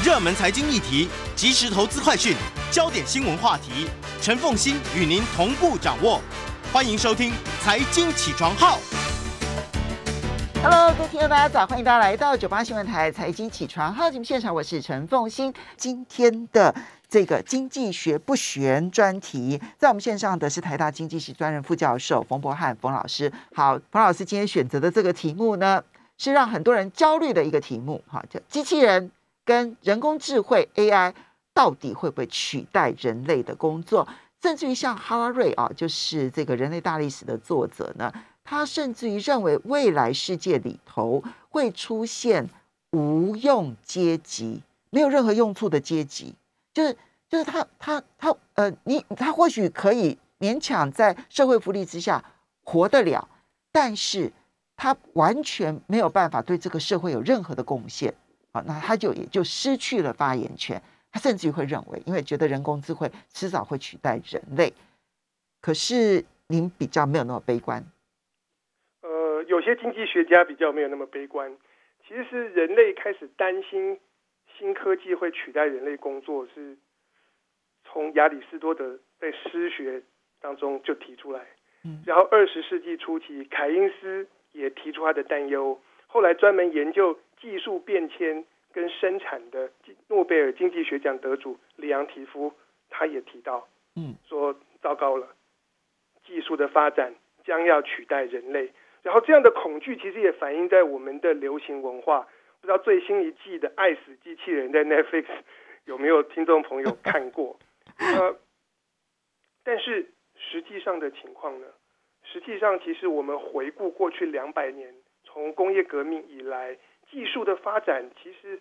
热门财经议题、即时投资快讯、焦点新闻话题，陈凤欣与您同步掌握。欢迎收听《财经起床号》。Hello，各位听众大家早，欢迎大家来到九八新闻台《财经起床号》节目现场，我是陈凤欣。今天的这个经济学不悬专题，在我们线上的是台大经济系专任副教授冯博翰冯老师。好，冯老师今天选择的这个题目呢，是让很多人焦虑的一个题目，哈，叫机器人。跟人工智慧 AI 到底会不会取代人类的工作？甚至于像哈拉瑞啊，就是这个人类大历史的作者呢，他甚至于认为未来世界里头会出现无用阶级，没有任何用处的阶级，就是就是他他他呃，你他或许可以勉强在社会福利之下活得了，但是他完全没有办法对这个社会有任何的贡献。好，那他就也就失去了发言权。他甚至于会认为，因为觉得人工智慧迟早会取代人类。可是您比较没有那么悲观。呃，有些经济学家比较没有那么悲观。其实是人类开始担心新科技会取代人类工作，是从亚里士多德在诗学当中就提出来。嗯，然后二十世纪初期，凯因斯也提出他的担忧。后来专门研究技术变迁跟生产的诺贝尔经济学奖得主里昂提夫，他也提到，嗯，说糟糕了，技术的发展将要取代人类。然后这样的恐惧其实也反映在我们的流行文化。不知道最新一季的《爱死机器人》在 Netflix 有没有听众朋友看过？呃，但是实际上的情况呢？实际上，其实我们回顾过去两百年。从工业革命以来，技术的发展其实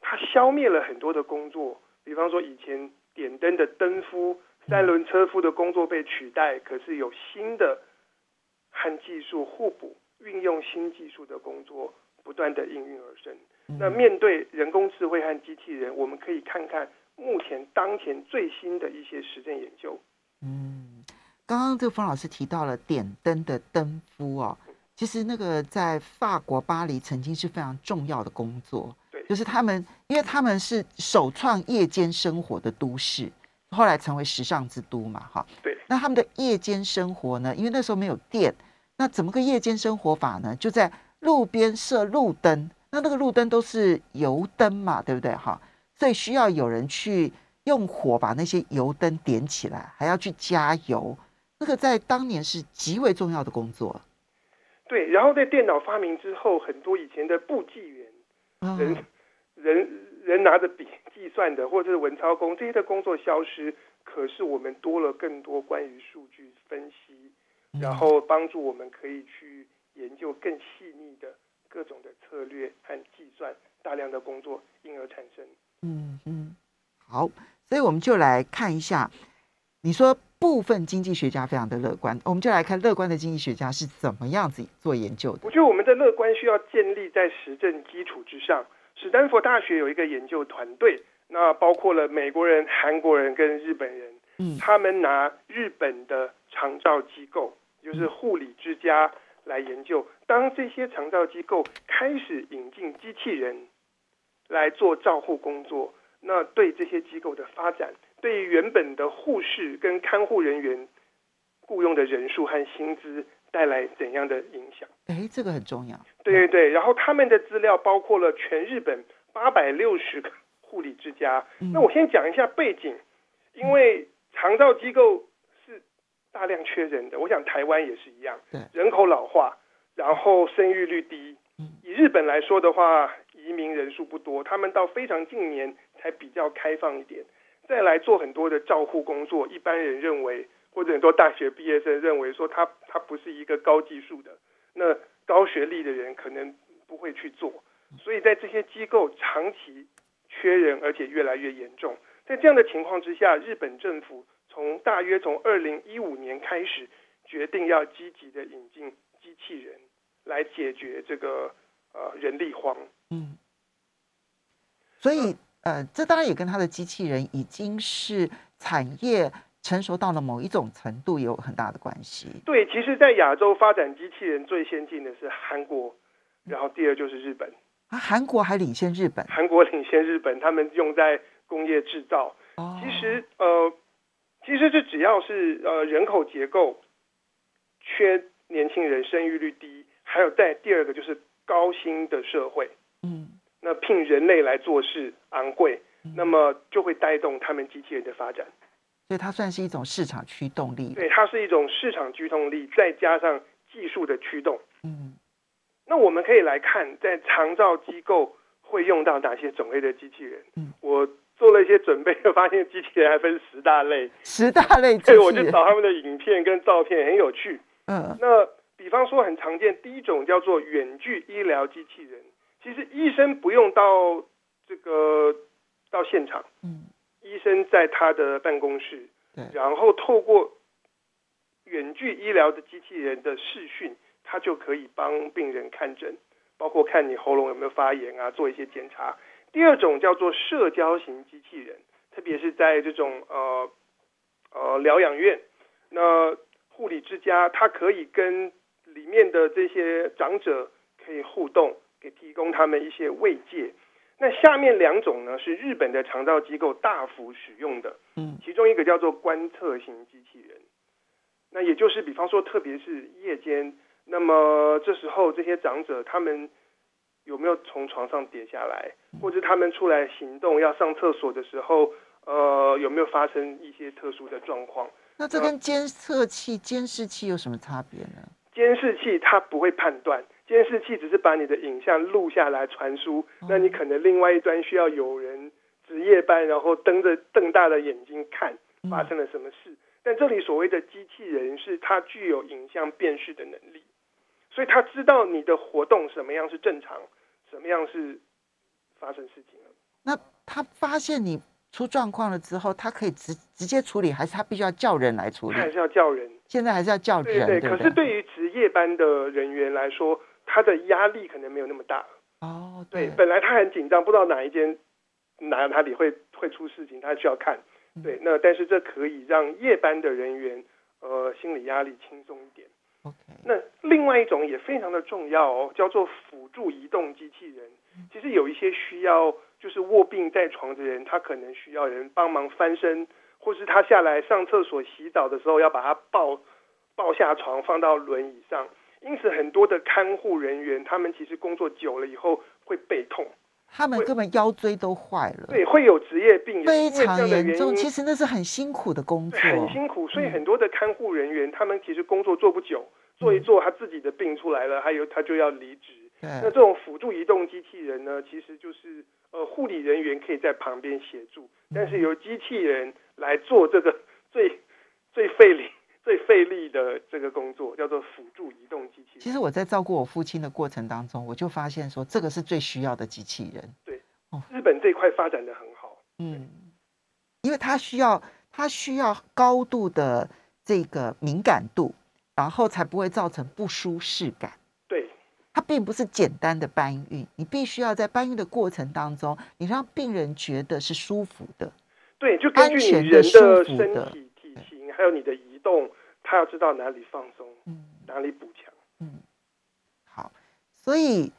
它消灭了很多的工作。比方说，以前点灯的灯夫、三轮车夫的工作被取代，可是有新的和技术互补、运用新技术的工作不断的应运而生。那面对人工智慧和机器人，我们可以看看目前当前最新的一些实证研究。嗯，刚刚这个冯老师提到了点灯的灯夫哦。其实那个在法国巴黎曾经是非常重要的工作，对，就是他们，因为他们是首创夜间生活的都市，后来成为时尚之都嘛，哈，对。那他们的夜间生活呢？因为那时候没有电，那怎么个夜间生活法呢？就在路边设路灯，那那个路灯都是油灯嘛，对不对？哈，所以需要有人去用火把那些油灯点起来，还要去加油，那个在当年是极为重要的工作。对，然后在电脑发明之后，很多以前的簿记员，人人人拿着笔计算的，或者是文操工这些的工作消失，可是我们多了更多关于数据分析，然后帮助我们可以去研究更细腻的各种的策略和计算，大量的工作因而产生。嗯嗯，好，所以我们就来看一下，你说。部分经济学家非常的乐观，我们就来看乐观的经济学家是怎么样子做研究的。我觉得我们的乐观需要建立在实证基础之上。史丹佛大学有一个研究团队，那包括了美国人、韩国人跟日本人，嗯，他们拿日本的长照机构，就是护理之家来研究。当这些长照机构开始引进机器人来做照护工作，那对这些机构的发展。对原本的护士跟看护人员雇佣的人数和薪资带来怎样的影响？哎，这个很重要。对对对，然后他们的资料包括了全日本八百六十个护理之家。那我先讲一下背景，因为长照机构是大量缺人的，我想台湾也是一样。人口老化，然后生育率低。以日本来说的话，移民人数不多，他们到非常近年才比较开放一点。再来做很多的照护工作，一般人认为，或者很多大学毕业生认为说，他他不是一个高技术的，那高学历的人可能不会去做，所以在这些机构长期缺人，而且越来越严重。在这样的情况之下，日本政府从大约从二零一五年开始，决定要积极的引进机器人来解决这个呃人力荒。嗯，所以。呃，这当然也跟它的机器人已经是产业成熟到了某一种程度有很大的关系。对，其实，在亚洲发展机器人最先进的是韩国，然后第二就是日本。啊，韩国还领先日本。韩国领先日本，他们用在工业制造。哦，其实呃，其实这只要是呃人口结构缺年轻人，生育率低，还有在第二个就是高薪的社会，嗯那聘人类来做事昂贵，那么就会带动他们机器人的发展。所以它算是一种市场驱动力。对，它是一种市场驱动力，再加上技术的驱动。嗯那我们可以来看，在长照机构会用到哪些种类的机器人？嗯我做了一些准备，发现机器人还分十大类，十大类机所以我。就找他们的影片跟照片，很有趣。嗯那比方说很常见，第一种叫做远距医疗机器人，其实医生不用到这个到现场，嗯，医生在他的办公室，对然后透过远距医疗的机器人的视讯，他就可以帮病人看诊，包括看你喉咙有没有发炎啊，做一些检查。第二种叫做社交型机器人，特别是在这种呃呃疗养院，那护理之家，它可以跟里面的这些长者可以互动，给提供他们一些慰藉。那下面两种呢是日本的肠道机构大幅使用的，嗯其中一个叫做观测型机器人，那也就是比方说，特别是夜间，那么这时候这些长者他们有没有从床上跌下来，或者他们出来行动要上厕所的时候，呃，有没有发生一些特殊的状况？那这跟监测器、监视器有什么差别呢？监视器它不会判断，监视器只是把你的影像录下来传输，那你可能另外一端需要有人值夜班，然后瞪着瞪大的眼睛看发生了什么事。但这里所谓的机器人是它具有影像辨识的能力，所以它知道你的活动什么样是正常，什么样是发生事情了。那他发现你出状况了之后，他可以直直接处理，还是他必须要叫人来处理？还是要叫人。现在还是要叫人，对对，可是对于值夜班的人员来说，他的压力可能没有那么大。哦，对，本来他很紧张，不知道哪一间哪哪里会会出事情，他需要看。对，那但是这可以让夜班的人员呃心理压力轻松一点。OK，那另外一种也非常的重要哦，叫做辅助移动机器人。其实有一些需要就是卧病在床的人，他可能需要人帮忙翻身，或是他下来上厕所、洗澡的时候要把他抱抱下床，放到轮椅上。因此，很多的看护人员，他们其实工作久了以后会背痛，他们根本腰椎都坏了，对，会有职业病，非常严重。其实那是很辛苦的工作，对很辛苦，所以嗯很多的看护人员，他们其实工作做不久，做一做他自己的病出来了，还有他就要离职。那这种辅助移动机器人呢，其实就是呃护理人员可以在旁边协助，但是由机器人来做这个最最费力、最费力的这个工作，叫做辅助移动机器人。其实我在照顾我父亲的过程当中，我就发现说，这个是最需要的机器人。对，哦日本这一块发展的很好，嗯，因为它需要它需要高度的这个敏感度，然后才不会造成不舒适感。对它并不是简单的搬运，你必须要在搬运的过程当中，你让病人觉得是舒服的。对，就根据安全你人的身体体型，还有你的移动，他要知道哪里放松，嗯哪里补强。嗯，好，所以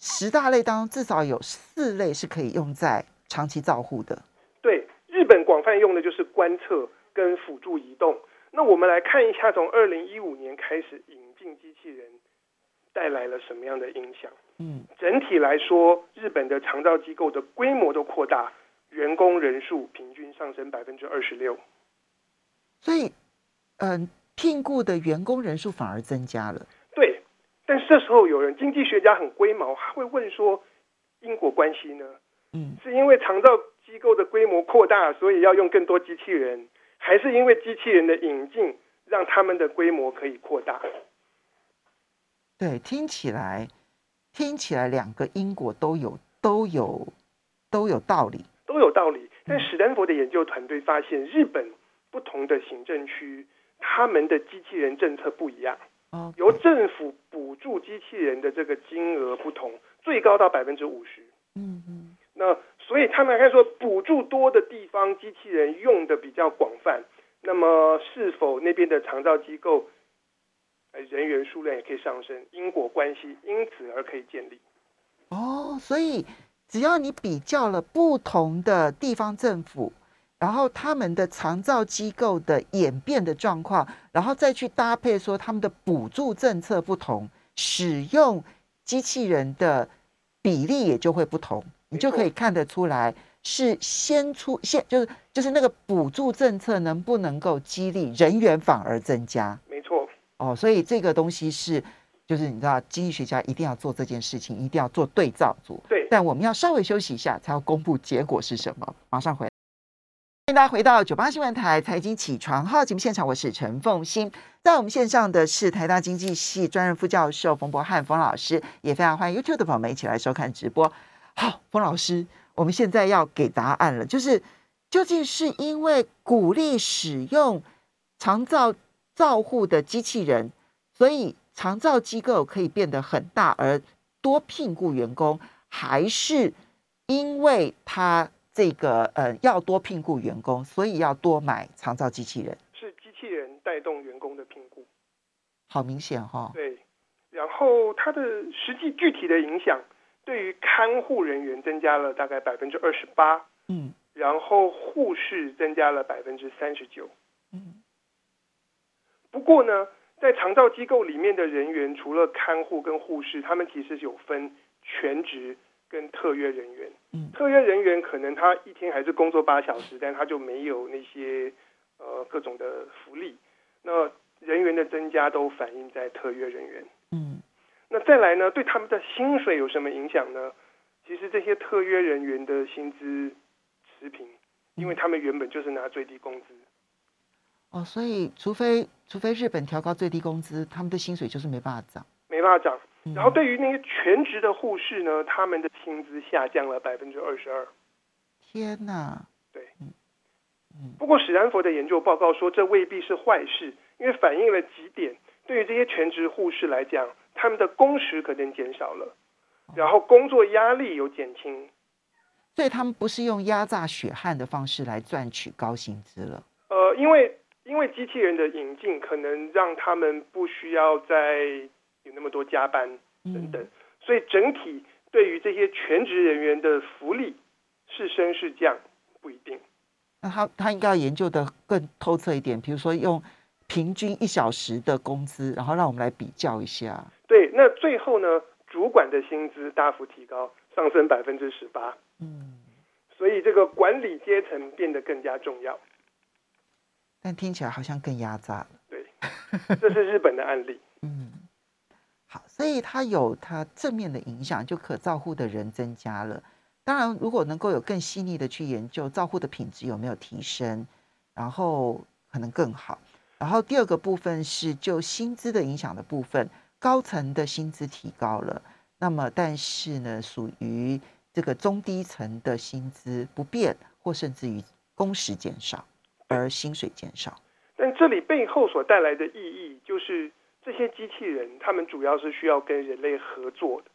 十大类当中至少有四类是可以用在长期照护的。对，日本广泛用的就是观测跟辅助移动。那我们来看一下，从二零一五年开始引进机器人带来了什么样的影响？嗯整体来说，日本的长照机构的规模都扩大，员工人数平均上升百分之二十六。所以，嗯、聘雇的员工人数反而增加了。对，但是这时候有人经济学家很龟毛，他会问说，因果关系呢？嗯，是因为长照机构的规模扩大，所以要用更多机器人，还是因为机器人的引进让他们的规模可以扩大？对，听起来听起来两个因果都有都有都有道理。都有道理。但史丹佛的研究团队发现，日本不同的行政区，他们的机器人政策不一样，哦，由政府补助机器人的这个金额不同，最高到百分之五十。嗯嗯那所以他们看说，补助多的地方，机器人用的比较广泛，那么是否那边的长照机构，呃，人员数量也可以上升，因果关系因此而可以建立。哦，所以只要你比较了不同的地方政府，然后他们的长照机构的演变的状况，然后再去搭配说他们的补助政策不同，使用机器人的比例也就会不同，你就可以看得出来是先出现就是就是那个补助政策能不能够激励人员反而增加。没错，哦，所以这个东西是，就是你知道，经济学家一定要做这件事情，一定要做对照组。对，但我们要稍微休息一下，才要公布结果是什么。马上回迎大家回到九八新闻台财经起床号节目现场，我是陈凤欣，在我们线上的是台大经济系专任副教授冯博翰冯老师，也非常欢迎 YouTube 的朋友们一起来收看直播。好，冯老师，我们现在要给答案了，就是究竟是因为鼓励使用长照照护的机器人，所以长照机构可以变得很大，而多聘雇员工，还是因为他这个呃要多聘雇员工，所以要多买长照机器人？是机器人带动员工的评估。好明显哈、对，然后它的实际具体的影响，对于看护人员增加了大概百分之二十八，嗯然后护士增加了百分之三十九。嗯不过呢，在长照机构里面的人员，除了看护跟护士，他们其实有分全职跟特约人员。嗯特约人员可能他一天还是工作八小时，但他就没有那些呃各种的福利。那人员的增加都反映在特约人员。嗯那再来呢，对他们的薪水有什么影响呢？其实这些特约人员的薪资持平，因为他们原本就是拿最低工资。哦，所以除非除非日本调高最低工资，他们的薪水就是没办法涨。没办法涨。嗯然后对于那些全职的护士呢，他们的薪资下降了百分之二十二。天哪，不过史丹佛的研究报告说，这未必是坏事，因为反映了几点。对于这些全职护士来讲，他们的工时可能减少了，然后工作压力有减轻。所以他们不是用压榨血汗的方式来赚取高薪资了。呃，因为因为机器人的引进，可能让他们不需要再有那么多加班等等，所以整体对于这些全职人员的福利是升是降不一定。那他他应该要研究的更透彻一点，比如说用平均一小时的工资，然后让我们来比较一下。对，那最后呢，主管的薪资大幅提高，上升百分之十八，嗯，所以这个管理阶层变得更加重要。但听起来好像更压榨了。对，这是日本的案例。嗯，好，所以它有它正面的影响，就可照护的人增加了。当然，如果能够有更细腻的去研究照护的品质有没有提升，然后可能更好。然后第二个部分是就薪资的影响的部分，高层的薪资提高了，那么但是呢，属于这个中低层的薪资不变，或甚至于工时减少，而薪水减少。但这里背后所带来的意义，就是这些机器人，他们主要是需要跟人类合作的。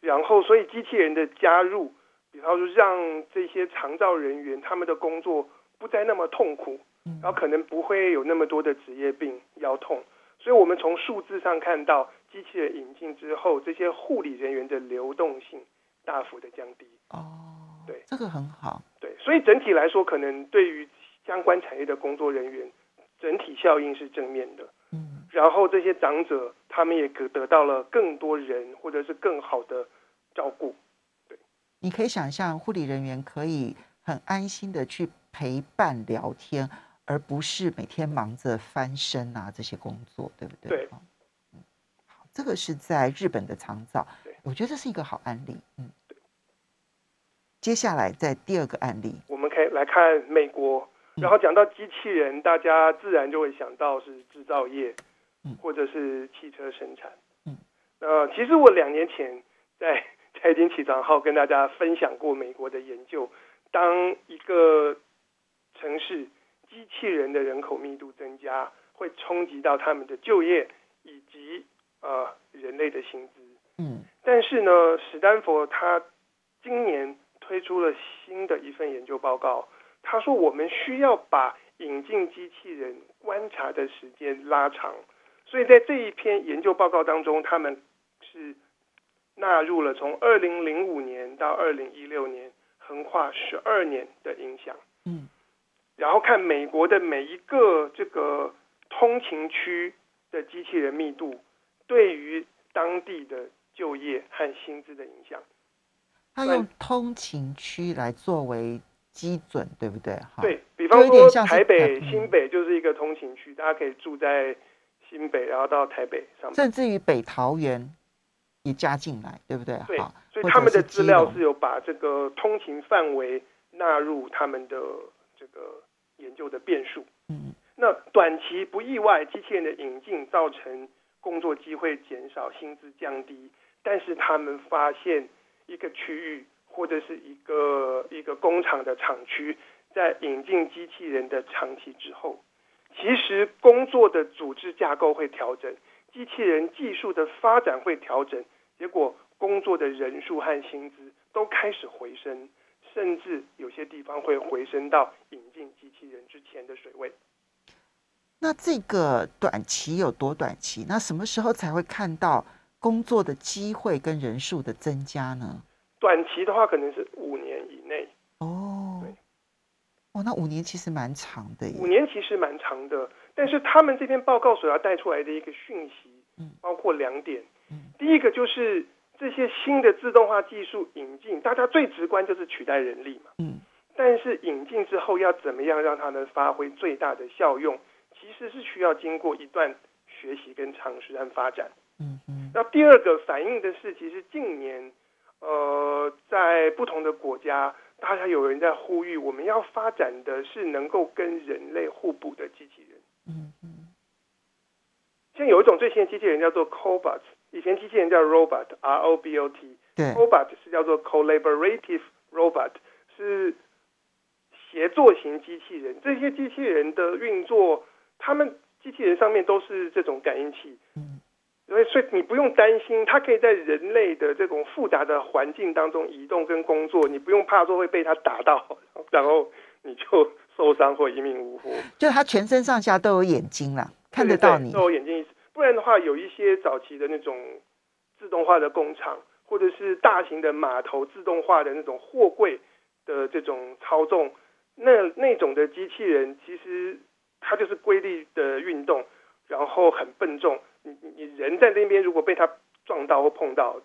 然后，所以机器人的加入，比方说让这些长照人员他们的工作不再那么痛苦，然后可能不会有那么多的职业病、腰痛。所以我们从数字上看到，机器人引进之后，这些护理人员的流动性大幅的降低。哦，对，这个很好。对，所以整体来说，可能对于相关产业的工作人员，整体效应是正面的。嗯，然后这些长者，他们也得得到了更多人或者是更好的照顾。你可以想象，护理人员可以很安心的去陪伴聊天，而不是每天忙着翻身啊这些工作，对不对？对哦。嗯，好，这个是在日本的长照对，我觉得这是一个好案例。嗯。接下来在第二个案例，我们可以来看美国，然后讲到机器人，大家自然就会想到是制造业嗯，或者是汽车生产。嗯，呃，其实我两年前在财经起床号跟大家分享过美国的研究，当一个城市机器人的人口密度增加，会冲击到他们的就业以及呃人类的薪资。嗯但是呢，史丹佛他今年推出了新的一份研究报告，他说我们需要把引进机器人观察的时间拉长，所以在这一篇研究报告当中，他们是纳入了从二零零五年到二零一六年横跨十二年的影响。嗯，然后看美国的每一个这个通勤区的机器人密度对于当地的就业和薪资的影响。他用通勤区来作为基准，对不对？哈，对比方说台北、嗯新北就是一个通勤区，大家可以住在新北，然后到台北上班。甚至于北桃园也加进来，对不对？对，所以他们的资料是有把这个通勤范围纳入他们的这个研究的变数。嗯那短期不意外，机器人的引进造成工作机会减少、薪资降低，但是他们发现一个区域或者是一个一个工厂的厂区，在引进机器人的长期之后，其实工作的组织架构会调整，机器人技术的发展会调整，结果工作的人数和薪资都开始回升，甚至有些地方会回升到引进机器人之前的水位。那这个短期有多短期？那什么时候才会看到工作的机会跟人数的增加呢？短期的话，可能是五年以内。哦对，哦，那五年其实蛮长的五。年其实蛮长的，但是他们这篇报告所要带出来的一个讯息嗯，包括两点嗯。第一个就是这些新的自动化技术引进，大家最直观就是取代人力嘛。嗯但是引进之后要怎么样让它们发挥最大的效用，其实是需要经过一段学习跟尝试和发展。嗯嗯那第二个反映的是，其实近年，呃，在不同的国家，大家有人在呼吁，我们要发展的是能够跟人类互补的机器人。嗯嗯现在有一种最新的机器人叫做 Cobot，以前机器人叫 Robot，R O B O T，对，Cobot 是叫做 Collaborative Robot，是协作型机器人。这些机器人的运作，他们机器人上面都是这种感应器，嗯所以所以你不用担心，它可以在人类的这种复杂的环境当中移动跟工作，你不用怕说会被它打到，然后你就受伤或一命呜呼。就它全身上下都有眼睛啦，看得到你都。有眼睛。不然的话，有一些早期的那种自动化的工厂，或者是大型的码头自动化的那种货柜的这种操纵，那那种的机器人，其实它就是规律的运动，然后很笨重。你你你人在那边，如果被他撞到或碰到，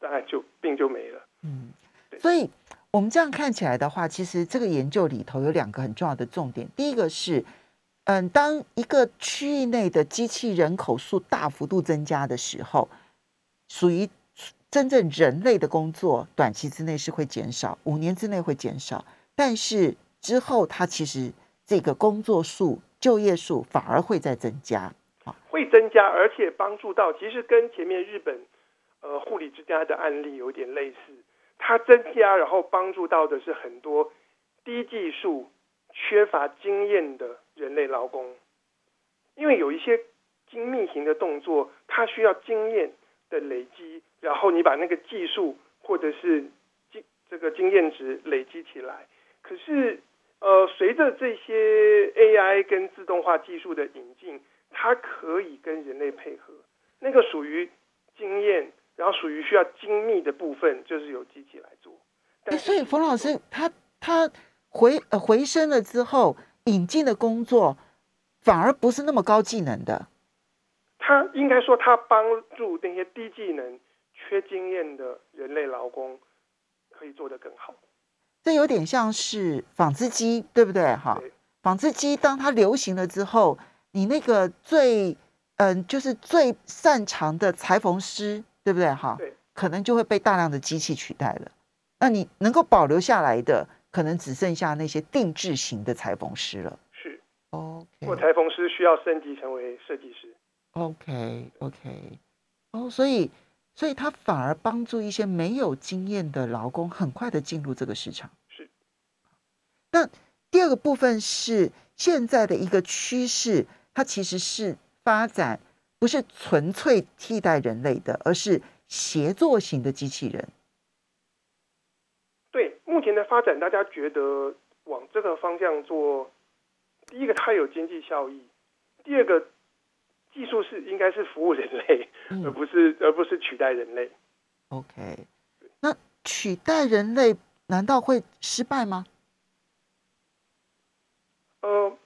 大概就病就没了。嗯，所以我们这样看起来的话，其实这个研究里头有两个很重要的重点。第一个是，嗯，当一个区域内的机器人口数大幅度增加的时候，属于真正人类的工作，短期之内是会减少，五年之内会减少，但是之后它其实这个工作数、就业数反而会在增加。会增加，而且帮助到，其实跟前面日本呃护理之家的案例有点类似，它增加，然后帮助到的是很多低技术、缺乏经验的人类劳工，因为有一些精密型的动作，它需要经验的累积，然后你把那个技术或者是经这个经验值累积起来，可是呃，随着这些 AI 跟自动化技术的引进，它可以跟人类配合，那个属于经验，然后属于需要精密的部分，就是由机器来做。但所以冯老师他他回呃回升了之后，引进的工作反而不是那么高技能的。他应该说，他帮助那些低技能、缺经验的人类劳工可以做得更好。这有点像是纺织机，对不对？哈对，纺织机当它流行了之后，你那个最嗯，就是最擅长的裁缝师，对不对？哈，对，可能就会被大量的机器取代了。那你能够保留下来的，可能只剩下那些定制型的裁缝师了。是，OK，或裁缝师需要升级成为设计师。OK OK，哦，所以所以他反而帮助一些没有经验的劳工很快的进入这个市场。是。那第二个部分是现在的一个趋势，它其实是发展不是纯粹替代人类的，而是协作型的机器人。对目前的发展，大家觉得往这个方向做，第一个它有经济效益，第二个技术是应该是服务人类，而嗯，不是而不是取代人类。OK，那取代人类难道会失败吗？呃，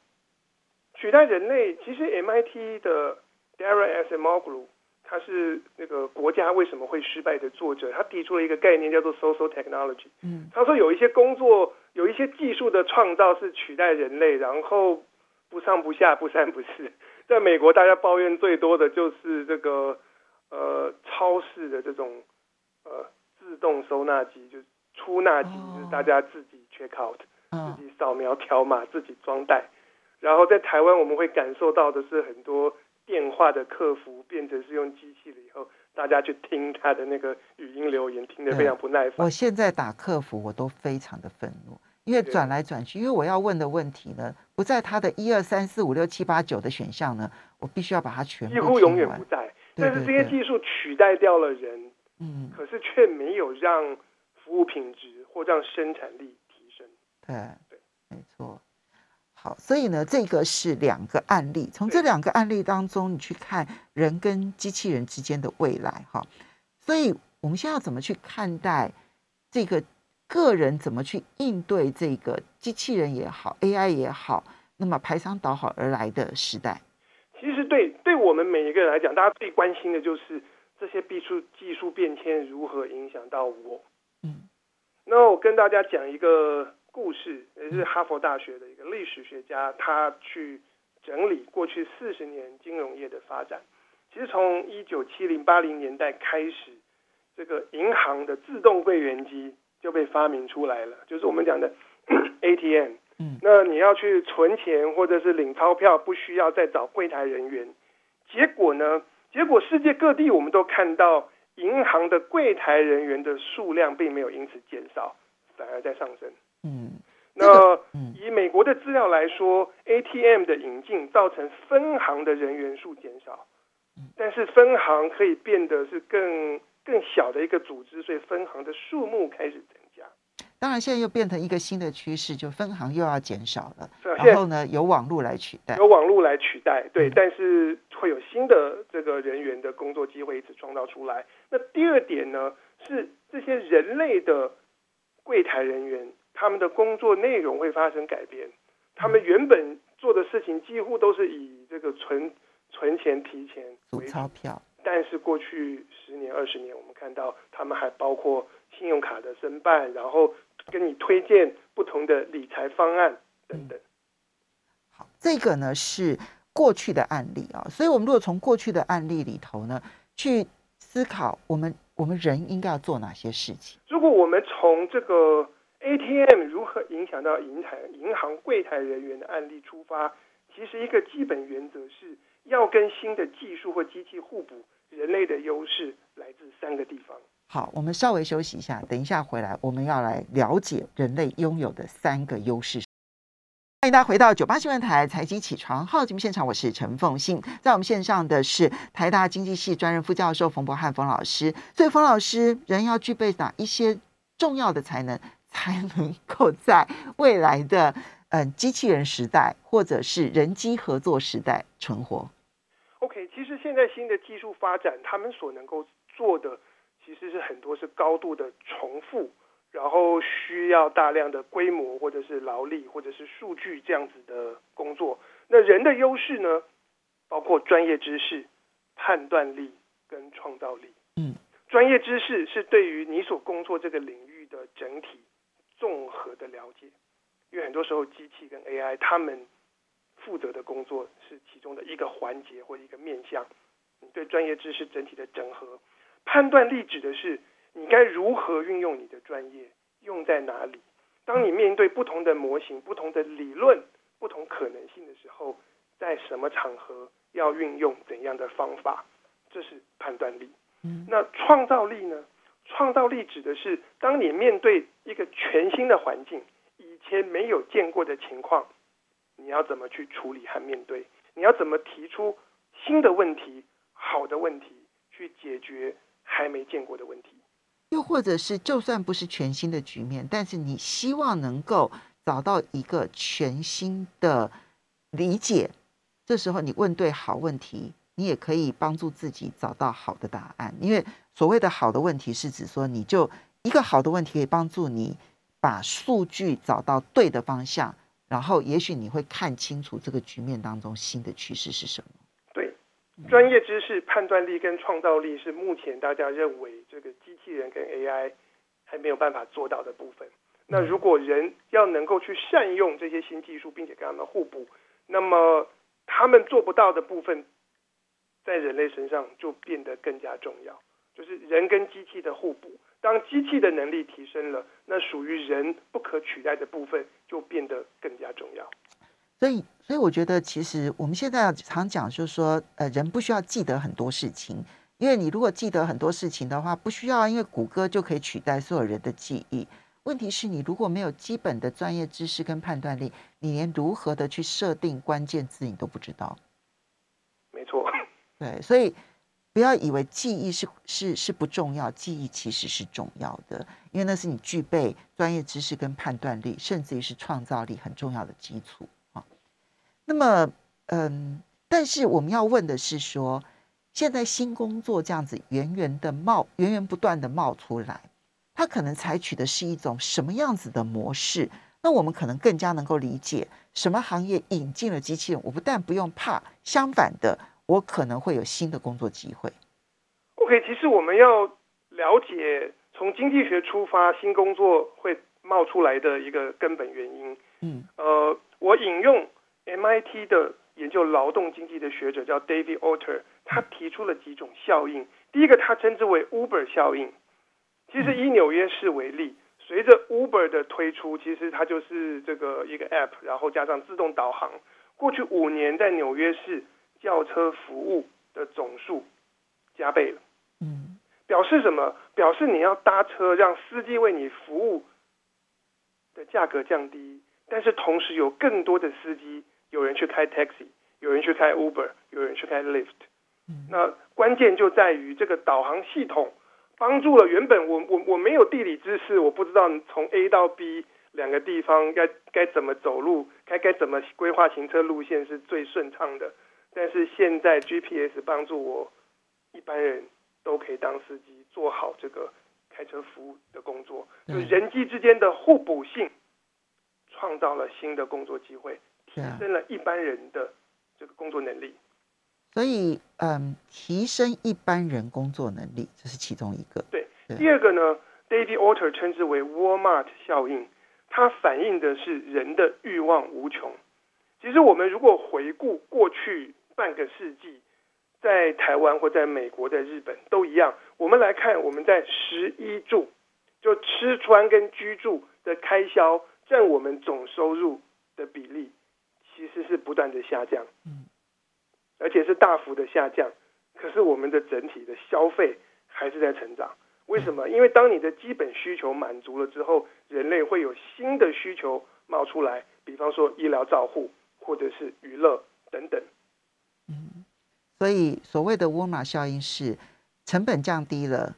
取代人类，其实 MIT 的 Dara S. m o g l u 他是那个国家为什么会失败的作者，他提出了一个概念叫做 social technology。嗯他说有一些工作，有一些技术的创造是取代人类，然后不上不下，不三不四。在美国，大家抱怨最多的就是这个呃超市的这种呃自动收纳机，就是出纳机，哦就是大家自己 check out。嗯自己扫描条码，自己装袋。然后在台湾，我们会感受到的是很多电话的客服变成是用机器了以后，大家去听他的那个语音留言，听得非常不耐烦我。现在打客服，我都非常的愤怒，因为对转来转去，因为我要问的问题呢，不在他的一二三四五六七八九的选项呢，我必须要把它全部几乎永远不在，但是这些技术取代掉了人，嗯，可是却没有让服务品质或让生产力提升。对对，没错。好，所以呢，这个是两个案例。从这两个案例当中，你去看人跟机器人之间的未来，哈。所以我们现在要怎么去看待这个个人怎么去应对这个机器人也好，AI 也好，那么排山倒海而来的时代？其实对对我们每一个人来讲，大家最关心的就是这些技术技术变迁如何影响到我。嗯那我跟大家讲一个故事，也是哈佛大学的一个历史学家，他去整理过去四十年金融业的发展。其实从一九七零八零年代开始，这个银行的自动柜员机就被发明出来了，就是我们讲的 ATM。嗯那你要去存钱或者是领钞票，不需要再找柜台人员。结果呢？结果世界各地我们都看到，银行的柜台人员的数量并没有因此减少，反而在上升。嗯那嗯以美国的资料来说，ATM 的引进造成分行的人员数减少，但是分行可以变得是更更小的一个组织，所以分行的数目开始增加。当然，现在又变成一个新的趋势，就分行又要减少了，然后呢，由网络来取代。由网络来取代，对嗯，但是会有新的这个人员的工作机会一直创造出来。那第二点呢，是这些人类的柜台人员，他们的工作内容会发生改变。他们原本做的事情几乎都是以这个存存钱、提钱数为主，钞票，但是过去十年、二十年，我们看到他们还包括信用卡的申办，然后跟你推荐不同的理财方案等等。好，这个呢是过去的案例啊，所以我们如果从过去的案例里头呢去思考，我们我们人应该要做哪些事情？如果我们从这个 ATM 如何影响到银台银行柜台人员的案例出发，其实一个基本原则是要跟新的技术或机器互补。人类的优势来自三个地方。好，我们稍微休息一下，等一下回来，我们要来了解人类拥有的三个优势。欢迎大家回到九八新闻台财经起床号节目现场，我是陈凤信，在我们线上的是台大经济系专任副教授冯博翰冯老师。所以，冯老师，人要具备哪一些重要的才能，才能够在未来的嗯、呃机器人时代或者是人机合作时代存活？OK，其实现在新的技术发展，他们所能够做的其实是很多是高度的重复，然后需要大量的规模或者是劳力或者是数据这样子的工作。那人的优势呢，包括专业知识、判断力跟创造力。嗯，专业知识是对于你所工作这个领域的整体综合的了解，因为很多时候机器跟 AI 他们负责的工作是其中的一个环节或一个面向。你对专业知识整体的整合，判断力指的是你该如何运用你的专业，用在哪里。当你面对不同的模型、不同的理论、不同可能性的时候，在什么场合要运用怎样的方法，这是判断力。嗯那创造力呢？创造力指的是当你面对一个全新的环境，以前没有见过的情况，你要怎么去处理和面对？你要怎么提出新的问题、好的问题，去解决还没见过的问题？又或者是，就算不是全新的局面，但是你希望能够找到一个全新的理解，这时候你问对好问题，你也可以帮助自己找到好的答案。因为所谓的好的问题，是指说你就一个好的问题可以帮助你把数据找到对的方向，然后也许你会看清楚这个局面当中新的趋势是什么。对，专业知识、判断力跟创造力是目前大家认为这个机器人跟 AI 还没有办法做到的部分。那如果人要能够去善用这些新技术，并且跟他们互补，那么他们做不到的部分，在人类身上就变得更加重要。就是人跟机器的互补，当机器的能力提升了，那属于人不可取代的部分就变得更加重要。所以，所以我觉得，其实我们现在常讲，就是说，呃，人不需要记得很多事情，因为你如果记得很多事情的话，不需要，因为谷歌就可以取代所有人的记忆。问题是你如果没有基本的专业知识跟判断力，你连如何的去设定关键字你都不知道。没错，对，所以不要以为记忆是是是不重要，记忆其实是重要的，因为那是你具备专业知识跟判断力，甚至于是创造力很重要的基础啊。那么，嗯，但是我们要问的是说，现在新工作这样子源源的冒，源源不断的冒出来。它可能采取的是一种什么样子的模式？那我们可能更加能够理解什么行业引进了机器人，我不但不用怕，相反的，我可能会有新的工作机会。OK，其实我们要了解从经济学出发，新工作会冒出来的一个根本原因。嗯，呃，我引用 MIT 的研究劳动经济的学者叫 David Alter，他提出了几种效应。第一个，他称之为 Uber 效应。其实以纽约市为例，随着 Uber 的推出，其实它就是这个一个 App，然后加上自动导航。过去五年，在纽约市轿车服务的总数加倍了。嗯，表示什么？表示你要搭车，让司机为你服务的价格降低，但是同时有更多的司机，有人去开 Taxi，有人去开 Uber，有人去开 Lyft。那关键就在于这个导航系统。帮助了原本我我我没有地理知识，我不知道从 A 到 B 两个地方该该怎么走路，该该怎么规划行车路线是最顺畅的。但是现在 GPS 帮助我，一般人都可以当司机，做好这个开车服务的工作。就人机之间的互补性，创造了新的工作机会，提升了一般人的这个工作能力。所以，嗯，提升一般人工作能力，这是其中一个。对，第二个呢，David Alter 称之为 Walmart 效应，它反映的是人的欲望无穷。其实，我们如果回顾过去半个世纪，在台湾或在美国、在日本都一样，我们来看我们在十一住，就吃穿跟居住的开销占我们总收入的比例，其实是不断的下降。嗯。而且是大幅的下降，可是我们的整体的消费还是在成长。为什么？因为当你的基本需求满足了之后，人类会有新的需求冒出来，比方说医疗照护，或者是娱乐等等。嗯，所以所谓的沃尔玛效应是成本降低了，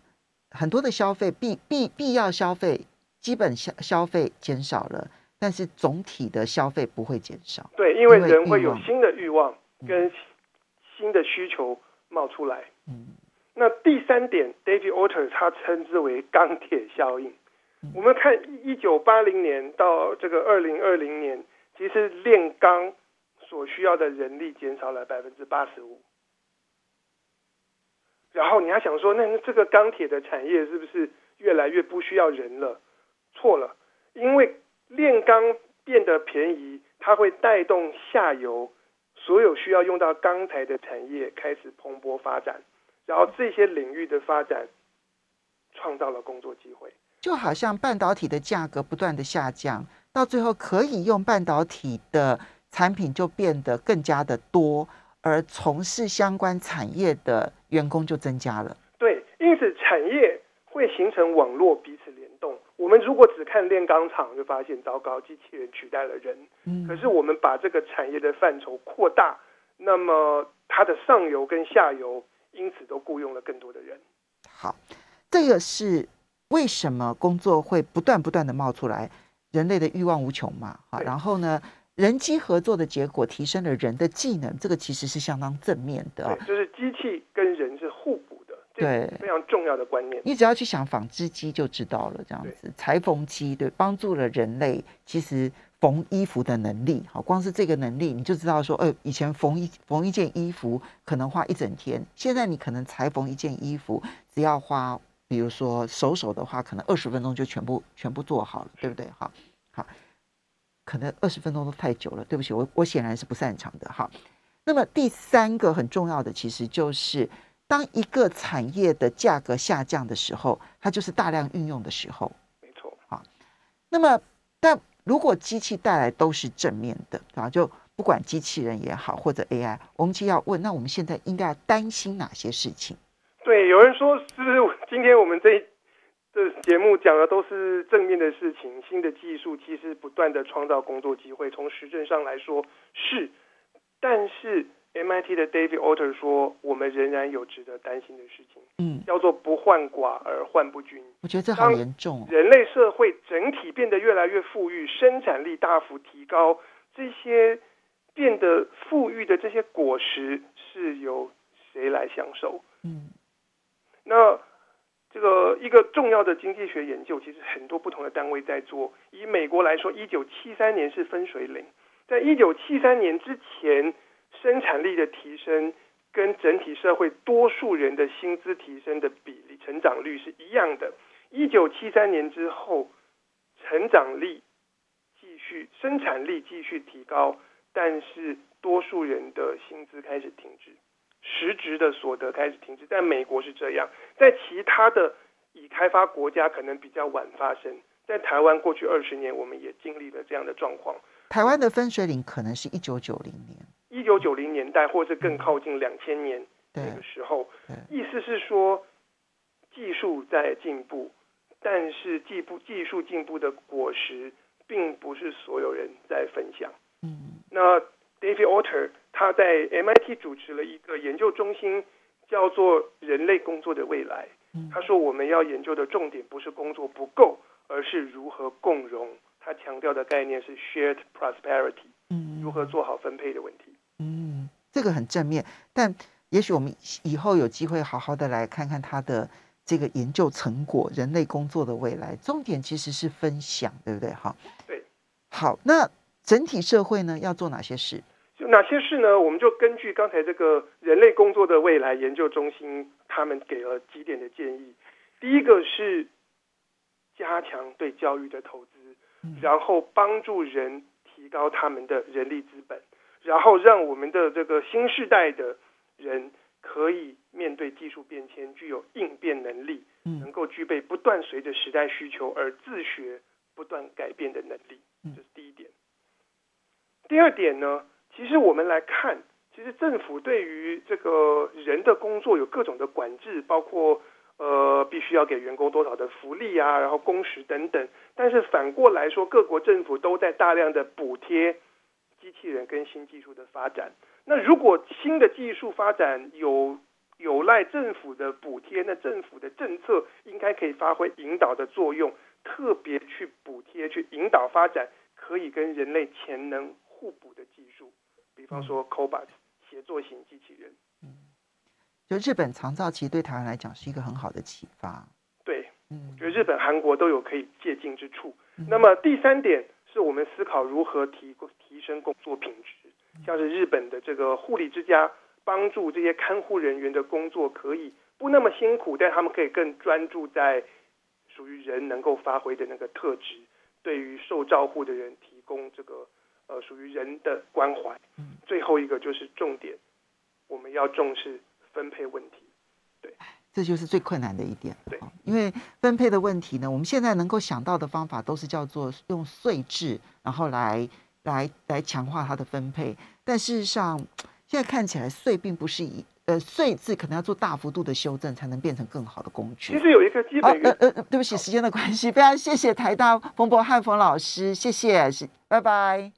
很多的消费必必必要消费基本消消费减少了，但是总体的消费不会减少。对，因为人会有新的欲望跟。新的需求冒出来，嗯，那第三点，David Alter 他称之为钢铁效应。我们看一九八零年到这个二零二零年，其实炼钢所需要的人力减少了百分之八十五。然后你还想说，那这个钢铁的产业是不是越来越不需要人了？错了，因为炼钢变得便宜，它会带动下游。所有需要用到钢材的产业开始蓬勃发展，然后这些领域的发展创造了工作机会。就好像半导体的价格不断的下降，到最后可以用半导体的产品就变得更加的多，而从事相关产业的员工就增加了。对，因此产业会形成网络，彼此联动。我们如果只看炼钢厂，就发现糟糕，机器人取代了人。嗯，可是我们把这个产业的范畴扩大，那么它的上游跟下游因此都雇佣了更多的人。好，这个是为什么工作会不断不断的冒出来？人类的欲望无穷嘛。好，然后呢，人机合作的结果提升了人的技能，这个其实是相当正面的啊。对，就是机器跟人是互补的，这对是非常重要的观念。你只要去想纺织机就知道了，这样子裁缝机对帮助了人类，其实缝衣服的能力，好，光是这个能力你就知道说，呃，以前缝一缝一件衣服可能花一整天，现在你可能裁缝一件衣服只要花，比如说手手的话，可能二十分钟就全部全部做好了，对不对？好，好，可能二十分钟都太久了，对不起，我我显然是不擅长的哈。那么第三个很重要的，其实就是当一个产业的价格下降的时候，它就是大量运用的时候。没错，那么，但如果机器带来都是正面的，啊，就不管机器人也好，或者 AI，我们就要问，那我们现在应该要担心哪些事情？对，有人说是不是今天我们这一这节目讲的都是正面的事情？新的技术其实不断的创造工作机会，从实证上来说是，但是 MIT 的 David Alter 说，我们仍然有值得担心的事情，嗯，叫做不患寡而患不均。我觉得这好严重哦。人类社会整体变得越来越富裕，生产力大幅提高，这些变得富裕的这些果实是由谁来享受？嗯那这个一个重要的经济学研究，其实很多不同的单位在做。以美国来说，一九七三年是分水岭，在一九七三年之前，生产力的提升跟整体社会多数人的薪资提升的比例成长率是一样的。一九七三年之后，成长力继续，生产力继续提高，但是多数人的薪资开始停滞。实质的所得开始停滞，在美国是这样，在其他的已开发国家可能比较晚发生。在台湾过去二十年，我们也经历了这样的状况。台湾的分水岭可能是一九九零年，一九九零年代，或是更靠近两千年对那个时候，意思是说，技术在进步，但是技步技术进步的果实，并不是所有人在分享。嗯那 David Alter 他在 MIT 主持了一个研究中心，叫做“人类工作的未来”。嗯他说，我们要研究的重点不是工作不够，而是如何共荣。他强调的概念是 shared prosperity，嗯如何做好分配的问题。嗯，这个很正面，但也许我们以后有机会好好的来看看他的这个研究成果，人类工作的未来。重点其实是分享，对不对？哈，对。好，那整体社会呢要做哪些事？就哪些事呢？我们就根据刚才这个人类工作的未来研究中心，他们给了几点的建议。第一个是加强对教育的投资，然后帮助人提高他们的人力资本，然后让我们的这个新时代的人可以面对技术变迁，具有应变能力，嗯能够具备不断随着时代需求而自学、不断改变的能力。嗯这是第一点。第二点呢，其实我们来看，其实政府对于这个人的工作有各种的管制，包括呃必须要给员工多少的福利啊，然后工时等等。但是反过来说，各国政府都在大量的补贴机器人跟新技术的发展。那如果新的技术发展有有赖政府的补贴，那政府的政策应该可以发挥引导的作用，特别去补贴、去引导发展可以跟人类潜能互补的技术，比方说 Cobot 协作型机器人。就日本长照其实对台湾来讲是一个很好的启发。对，嗯我觉得日本、韩国都有可以借鉴之处。嗯那么第三点是我们思考如何提提升工作品质，像是日本的这个护理之家，帮助这些看护人员的工作可以不那么辛苦，但他们可以更专注在属于人能够发挥的那个特质，对于受照护的人提供这个呃属于人的关怀。嗯最后一个就是重点，我们要重视分配问题。对这就是最困难的一点。对哦，因为分配的问题呢，我们现在能够想到的方法都是叫做用税制，然后来来来强化它的分配。但事实上，现在看起来税并不是以呃税制可能要做大幅度的修正，才能变成更好的工具。其实有一个基好，本原呃呃，对不起，时间的关系，非常谢谢台大冯博汉冯老师，谢谢，是，拜拜。